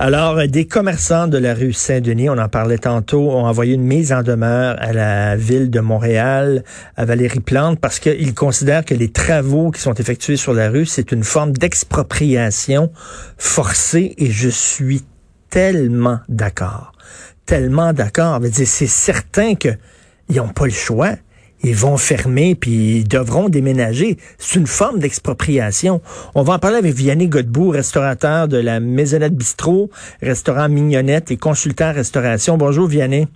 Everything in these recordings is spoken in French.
Alors, des commerçants de la rue Saint-Denis, on en parlait tantôt, ont envoyé une mise en demeure à la ville de Montréal, à Valérie Plante, parce qu'ils considèrent que les travaux qui sont effectués sur la rue, c'est une forme d'expropriation forcée et je suis tellement d'accord. Tellement d'accord. C'est certain qu'ils n'ont pas le choix ils vont fermer puis ils devront déménager. C'est une forme d'expropriation. On va en parler avec Vianney Godbout, restaurateur de la Maisonnette Bistrot, restaurant Mignonnette et consultant restauration. Bonjour Vianney.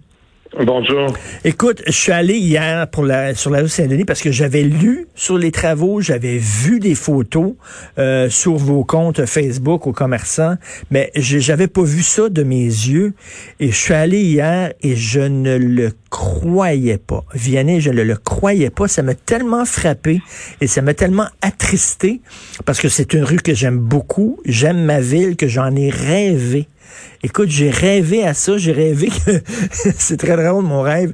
Bonjour. Écoute, je suis allé hier pour la, sur la rue Saint-Denis parce que j'avais lu sur les travaux, j'avais vu des photos euh, sur vos comptes Facebook aux commerçants, mais j'avais pas vu ça de mes yeux. Et je suis allé hier et je ne le croyais pas. Vianney, je ne le croyais pas. Ça m'a tellement frappé et ça m'a tellement attristé parce que c'est une rue que j'aime beaucoup. J'aime ma ville, que j'en ai rêvé. Écoute, j'ai rêvé à ça. J'ai rêvé que, c'est très drôle mon rêve,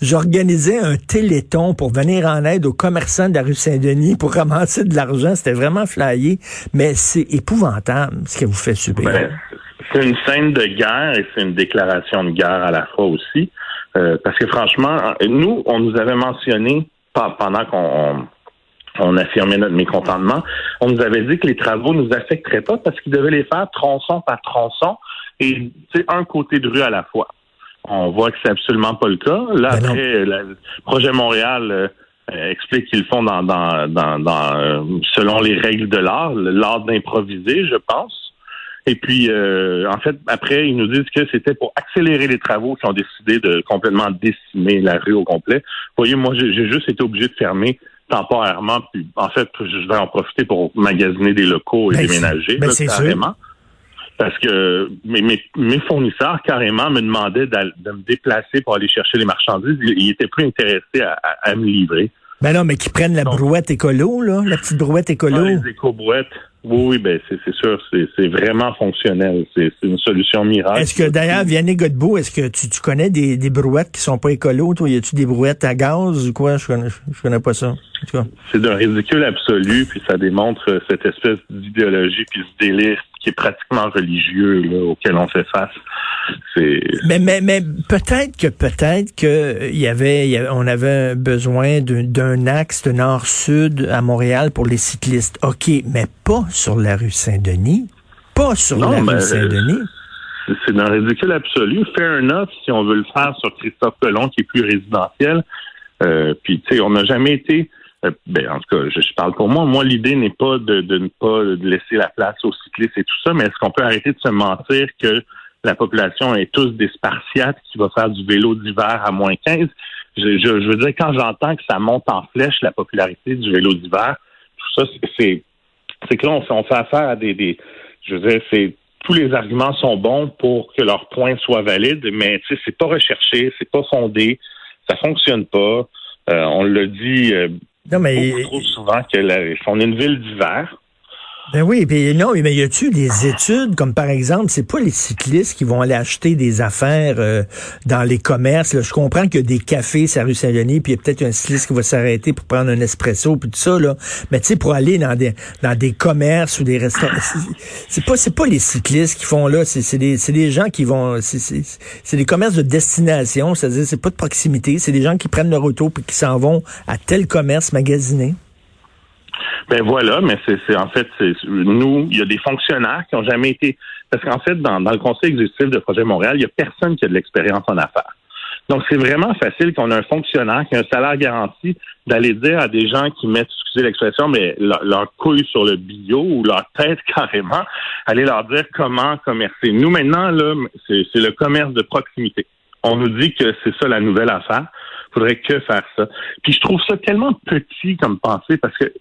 j'organisais un téléthon pour venir en aide aux commerçants de la rue Saint-Denis pour ramasser de l'argent. C'était vraiment flyé, mais c'est épouvantable ce que vous faites subir. Ben, c'est une scène de guerre et c'est une déclaration de guerre à la fois aussi. Euh, parce que franchement, nous, on nous avait mentionné pendant qu'on on affirmait notre mécontentement. On nous avait dit que les travaux nous affecteraient pas parce qu'ils devaient les faire tronçon par tronçon et c'est un côté de rue à la fois. On voit que c'est absolument pas le cas. Là, ben après, le projet Montréal euh, explique qu'ils font dans, dans, dans, euh, selon les règles de l'art, l'art d'improviser, je pense. Et puis, euh, en fait, après, ils nous disent que c'était pour accélérer les travaux qu'ils ont décidé de complètement décimer la rue au complet. Vous voyez, moi, j'ai juste été obligé de fermer temporairement. Puis, en fait, je vais en profiter pour magasiner des locaux et ben, déménager. Ben, carrément. Parce que mes, mes, fournisseurs, carrément, me demandaient de me déplacer pour aller chercher les marchandises. Ils, étaient plus intéressés à, me livrer. Ben non, mais qui prennent la brouette écolo, là, la petite brouette écolo. Ah, les éco-brouettes. Oui, oui, ben c'est sûr, c'est vraiment fonctionnel. C'est une solution miracle. Est-ce que d'ailleurs, Vianney Godbout, est-ce que tu, tu, connais des, des brouettes qui sont pas écolo? Toi, y a-tu des brouettes à gaz ou quoi? Je connais, je connais pas ça. C'est d'un ridicule absolu, puis ça démontre cette espèce d'idéologie puis ce délire qui est pratiquement religieux là, auquel on fait face. Mais mais mais peut-être que peut-être que y avait, on avait besoin d'un axe de nord-sud à Montréal pour les cyclistes. Ok, mais pas sur la rue Saint-Denis. Pas sur la rue Saint-Denis. C'est dans le ridicule absolu. Fair enough si on veut le faire sur Christophe Pelon, qui est plus résidentiel. Euh, puis, tu sais, on n'a jamais été... Euh, ben, en tout cas, je, parle pour moi. Moi, l'idée n'est pas de, ne pas laisser la place aux cyclistes et tout ça, mais est-ce qu'on peut arrêter de se mentir que la population est tous des spartiates qui va faire du vélo d'hiver à moins 15? Je, je veux dire, quand j'entends que ça monte en flèche, la popularité du vélo d'hiver, tout ça, c'est c'est que là, on, fait affaire à des, des je veux dire, c'est tous les arguments sont bons pour que leur point soit valide, mais tu sais, c'est pas recherché, c'est pas fondé, ça fonctionne pas. Euh, on le dit euh, non, mais... beaucoup trop souvent qu'on est une ville d'hiver. Ben oui, puis non, mais y a-tu des études comme par exemple, c'est pas les cyclistes qui vont aller acheter des affaires euh, dans les commerces. Je comprends qu'il y a des cafés sur rue Saint-Denis, puis il y a peut-être un cycliste qui va s'arrêter pour prendre un espresso puis tout ça là. Mais tu sais, pour aller dans des dans des commerces ou des restaurants, c'est pas c'est pas les cyclistes qui font là. C'est des c'est des gens qui vont c'est des commerces de destination, c'est-à-dire c'est pas de proximité. C'est des gens qui prennent leur auto puis qui s'en vont à tel commerce magasiner. Ben voilà, mais c'est en fait, nous, il y a des fonctionnaires qui ont jamais été. Parce qu'en fait, dans, dans, le conseil exécutif de Projet Montréal, il y a personne qui a de l'expérience en affaires. Donc, c'est vraiment facile qu'on ait un fonctionnaire qui a un salaire garanti d'aller dire à des gens qui mettent, excusez l'expression, mais leur, couille sur le bio ou leur tête carrément, aller leur dire comment commercer. Nous, maintenant, là, c'est le commerce de proximité. On nous dit que c'est ça la nouvelle affaire. Faudrait que faire ça. Puis je trouve ça tellement petit comme pensée parce que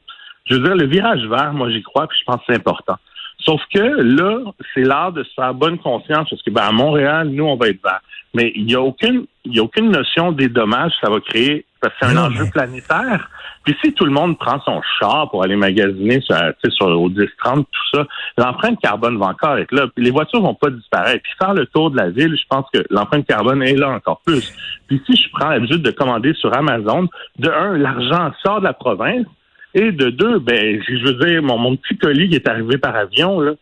je veux dire, le virage vert, moi j'y crois, puis je pense que c'est important. Sauf que là, c'est l'art de se faire bonne conscience, parce que ben, à Montréal, nous, on va être vert. Mais il n'y a aucune il a aucune notion des dommages que ça va créer, parce que c'est un enjeu planétaire. Puis si tout le monde prend son char pour aller magasiner sur, sur au 10-30, tout ça, l'empreinte carbone va encore être là. Puis les voitures vont pas disparaître. Puis faire le tour de la ville, je pense que l'empreinte carbone est là encore plus. Puis si je prends l'habitude de commander sur Amazon, de un, l'argent sort de la province, et de deux, ben, je veux dire, mon, mon petit colis est arrivé par avion, là,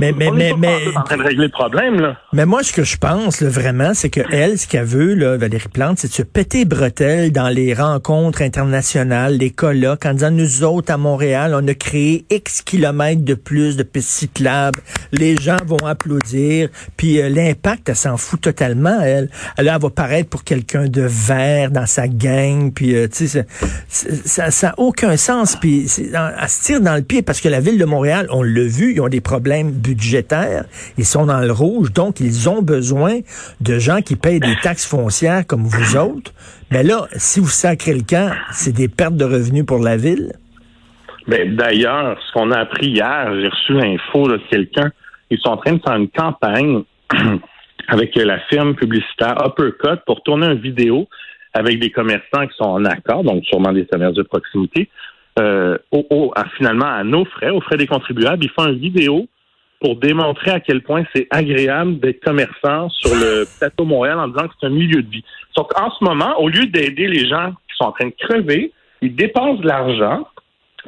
Mais, mais, on mais, mais, en train de régler le problème, là. Mais moi, ce que je pense là, vraiment, c'est que elle, ce qu'elle veut, là, Valérie Plante, c'est de se péter bretelles dans les rencontres internationales, les colloques, en disant nous autres à Montréal, on a créé X kilomètres de plus de pistes cyclables. Les gens vont applaudir. Puis euh, l'impact, elle s'en fout totalement, elle. Là, elle va paraître pour quelqu'un de vert dans sa gang. Puis, euh, tu sais, ça n'a aucun sens. Puis elle se tire dans le pied parce que la ville de Montréal, on l'a vu, ils ont des problèmes budgétaires. Ils sont dans le rouge, donc ils ont besoin de gens qui payent des taxes foncières comme vous autres. Mais là, si vous sacrez le camp, c'est des pertes de revenus pour la ville. Mais d'ailleurs, ce qu'on a appris hier, j'ai reçu l'info de quelqu'un, ils sont en train de faire une campagne avec la firme publicitaire Uppercut pour tourner une vidéo avec des commerçants qui sont en accord, donc sûrement des commerces de proximité, euh, au, finalement à nos frais, aux frais des contribuables. Ils font une vidéo pour démontrer à quel point c'est agréable d'être commerçant sur le plateau Montréal en disant que c'est un milieu de vie. Donc, en ce moment, au lieu d'aider les gens qui sont en train de crever, ils dépensent de l'argent.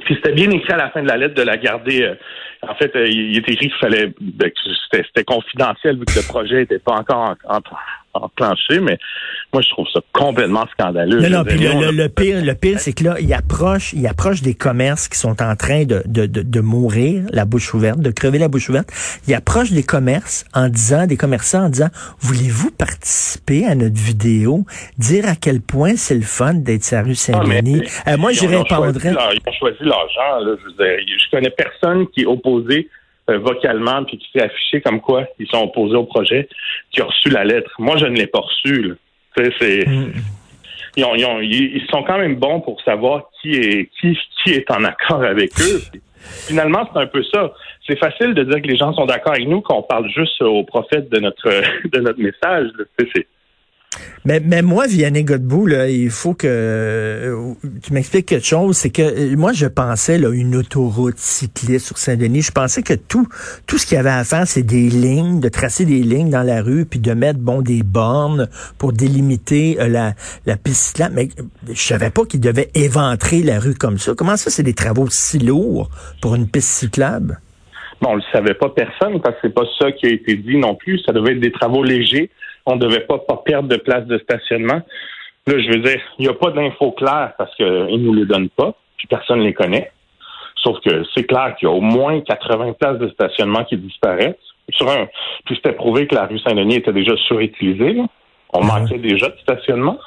Puis c'était bien écrit à la fin de la lettre de la garder. Euh, en fait, euh, il était écrit qu'il fallait ben, c'était confidentiel vu que le projet n'était pas encore en, en, enclenché, mais moi, je trouve ça complètement scandaleux. Non, non, puis le, le, pire, le pire, c'est que là, il approche, il approche des commerces qui sont en train de, de, de, de, mourir, la bouche ouverte, de crever la bouche ouverte. Il approche des commerces en disant, des commerçants en disant, voulez-vous participer à notre vidéo, dire à quel point c'est le fun d'être sur la rue Saint-Denis? Ah, euh, moi, j'y répondrais. Ils ont choisi l'argent, là. Je, veux dire, je connais personne qui est opposé euh, vocalement puis qui s'est affiché comme quoi ils sont opposés au projet, qui a reçu la lettre. Moi, je ne l'ai pas reçu. C'est, mm. ils, ont, ils, ont, ils, sont quand même bons pour savoir qui est qui, qui est en accord avec eux. finalement, c'est un peu ça. C'est facile de dire que les gens sont d'accord avec nous, qu'on parle juste au prophète de notre de notre message. C'est, mais, mais moi, Vianney Godbout, là, il faut que euh, tu m'expliques quelque chose. C'est que euh, moi, je pensais là, une autoroute cycliste sur Saint-Denis. Je pensais que tout, tout ce qu'il y avait à faire, c'est des lignes, de tracer des lignes dans la rue, puis de mettre bon des bornes pour délimiter euh, la, la piste cyclable. Mais je savais pas qu'il devait éventrer la rue comme ça. Comment ça, c'est des travaux si lourds pour une piste cyclable? Bon, on le savait pas personne parce que c'est pas ça qui a été dit non plus. Ça devait être des travaux légers on ne devait pas, pas perdre de place de stationnement. Là, je veux dire, il n'y a pas d'infos claires parce qu'ils ne nous les donnent pas, puis personne ne les connaît. Sauf que c'est clair qu'il y a au moins 80 places de stationnement qui disparaissent. Sur un, puis c'était prouvé que la rue Saint-Denis était déjà surutilisée. On ah manquait déjà de stationnement.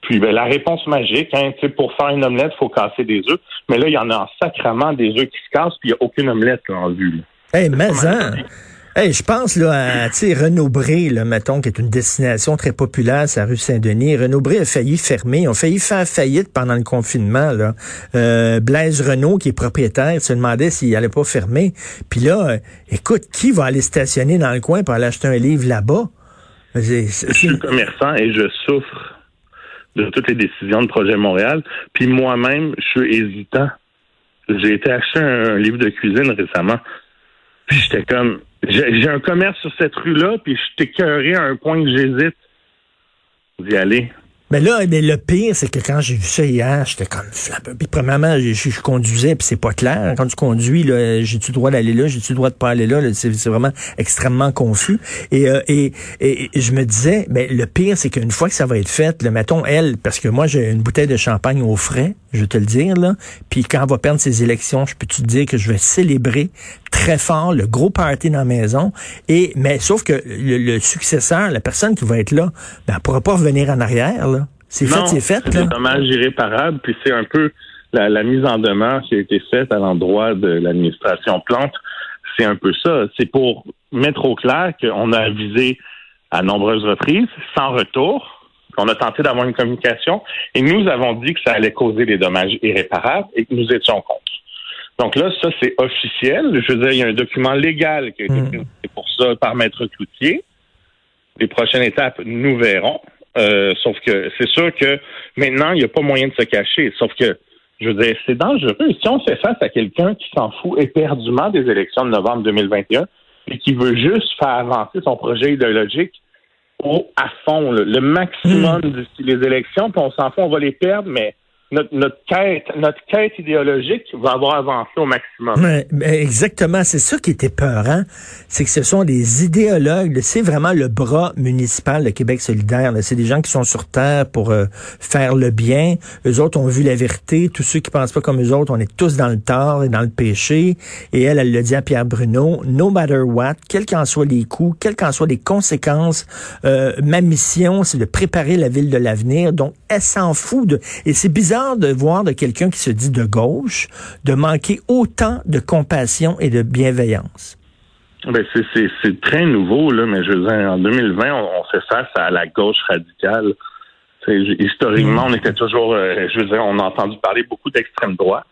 Puis ben, la réponse magique, hein, pour faire une omelette, il faut casser des œufs. Mais là, il y en a en sacrament des œufs qui se cassent, puis il n'y a aucune omelette en vue. Là. Hey, mais Hey, je pense là à Renaud-Bré, mettons, qui est une destination très populaire, sa rue Saint-Denis. Renaud-Bré a failli fermer. Ils ont failli faire faillite pendant le confinement. Là. Euh, Blaise Renault, qui est propriétaire, se demandait s'il allait pas fermer. Puis là, euh, écoute, qui va aller stationner dans le coin pour aller acheter un livre là-bas? Je suis commerçant et je souffre de toutes les décisions de Projet Montréal. Puis moi-même, je suis hésitant. J'ai été acheter un livre de cuisine récemment. Puis j'étais comme, j'ai un commerce sur cette rue-là, puis je t'écœurais à un point que j'hésite d'y aller. Mais là, mais le pire, c'est que quand j'ai vu ça hier, j'étais comme flappé. Puis premièrement, je, conduisais, puis c'est pas clair. Quand tu conduis, j'ai-tu le droit d'aller là, j'ai-tu le droit de pas aller là? c'est, vraiment extrêmement confus. Et, euh, et, et, je me disais, mais le pire, c'est qu'une fois que ça va être fait, le mettons elle, parce que moi j'ai une bouteille de champagne au frais, je vais te le dire là. Puis quand on va perdre ses élections, je peux te dire que je vais célébrer très fort le gros party dans la maison. Et mais sauf que le, successeur, la personne qui va être là, ben, elle pourra pas revenir en arrière là. C'est fait, c'est fait. C'est un dommage irréparable. Puis c'est un peu la, la, mise en demeure qui a été faite à l'endroit de l'administration Plante. C'est un peu ça. C'est pour mettre au clair qu'on a avisé à nombreuses reprises, sans retour, qu'on a tenté d'avoir une communication, et nous avons dit que ça allait causer des dommages irréparables et que nous étions contre. Donc là, ça, c'est officiel. Je veux dire, il y a un document légal qui a été mm. présenté pour ça par Maître Cloutier. Les prochaines étapes, nous verrons. Euh, sauf que c'est sûr que maintenant, il n'y a pas moyen de se cacher. Sauf que, je veux dire, c'est dangereux. Si on fait face à quelqu'un qui s'en fout éperdument des élections de novembre 2021 et qui veut juste faire avancer son projet idéologique au, à fond, le maximum mm. d'ici les élections, puis on s'en fout, on va les perdre, mais notre, quête, notre quête idéologique va avoir avancé au maximum. exactement, c'est ça qui était peurant, c'est que ce sont des idéologues, c'est vraiment le bras municipal de Québec solidaire. C'est des gens qui sont sur terre pour euh, faire le bien. Eux autres ont vu la vérité. Tous ceux qui pensent pas comme eux autres, on est tous dans le tort et dans le péché. Et elle, elle le dit à Pierre Bruno, no matter what, quels qu'en soient les coûts, quelles qu'en soient les conséquences, euh, ma mission, c'est de préparer la ville de l'avenir. Donc, elle s'en fout de... Et c'est bizarre de voir de quelqu'un qui se dit de gauche de manquer autant de compassion et de bienveillance. Ben c'est très nouveau, là, mais je veux dire, en 2020, on, fait face à la gauche radicale. historiquement, mm. on était toujours, euh, je veux dire, on a entendu parler beaucoup d'extrême droite.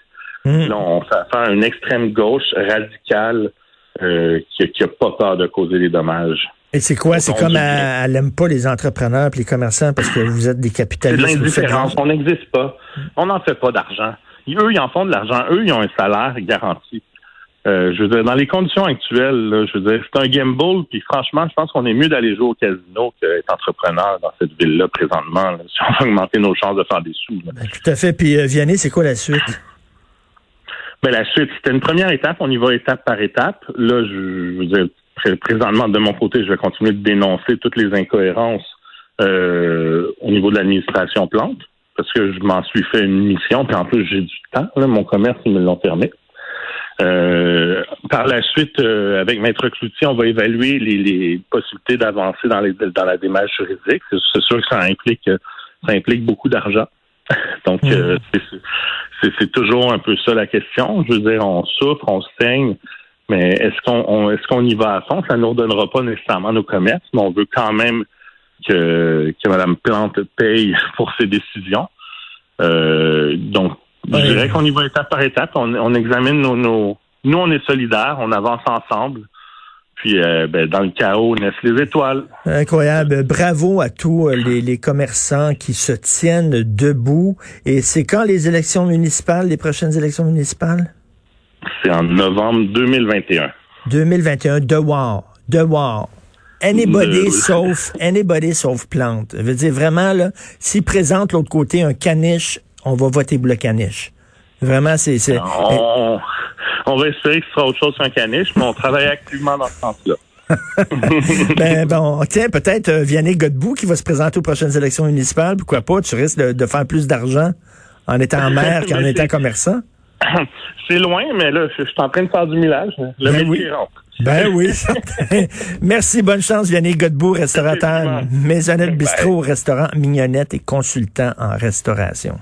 Mm. Là, on fait affaire à une extrême gauche radicale euh, qui n'a pas peur de causer des dommages. Et c'est quoi? C'est comme elle n'aime pas les entrepreneurs et les commerçants parce que vous êtes des capitalistes. C'est de l'indifférence. On n'existe pas. On n'en fait pas d'argent. Eux, ils en font de l'argent. Eux, ils ont un salaire garanti. Euh, je veux dire, dans les conditions actuelles, je veux dire, c'est un gamble, puis franchement, je pense qu'on est mieux d'aller jouer au casino qu'être entrepreneur dans cette ville-là présentement, si on veut augmenter nos chances de faire des sous. Ben, tout à fait. Puis euh, Vianney, c'est quoi la suite? Ben, la suite, c'était une première étape. On y va étape par étape. Là, je, je veux dire, présentement, de mon côté, je vais continuer de dénoncer toutes les incohérences euh, au niveau de l'administration plante, parce que je m'en suis fait une mission, puis en plus, j'ai du temps. mon commerce, ils me l'ont permis. Euh, par la suite, euh, avec Maître Cloutier, on va évaluer les, possibilités d'avancer dans, dans la démarche juridique. C'est sûr que ça implique ça implique beaucoup d'argent. Donc, mmh. c'est toujours un peu ça la question. Je veux dire, on souffre, on saigne, mais est-ce qu'on est-ce qu'on y va à fond? Ça ne nous donnera pas nécessairement nos commerces, mais on veut quand même que, que Mme Plante paye pour ses décisions. Euh, donc, je dirais qu'on y va étape par étape. On, examine nos, nos, Nous, on est solidaires, on avance ensemble. Puis, euh, ben, dans le chaos naissent les étoiles. Incroyable. Bravo à tous euh, les, les commerçants qui se tiennent debout. Et c'est quand les élections municipales, les prochaines élections municipales? C'est en novembre 2021. 2021, de war. De war. Anybody sauf, anybody sauf plante. Je veux dire, vraiment, là, s'ils présentent l'autre côté un caniche, on va voter pour le caniche. Vraiment, c'est, On, on, va espérer que ce sera autre chose qu'un caniche, mais on travaille activement dans ce sens-là. ben bon, tiens, peut-être euh, Vianney Godbout qui va se présenter aux prochaines élections municipales, pourquoi pas, tu risques de, faire plus d'argent en étant maire qu'en étant commerçant. C'est loin, mais là, je suis en train de faire du millage. Le ben oui. Ben oui, Merci, bonne chance, Yannick Godbout, restaurateur, Maisonnette Bistrot, restaurant Mignonnette et consultant en restauration.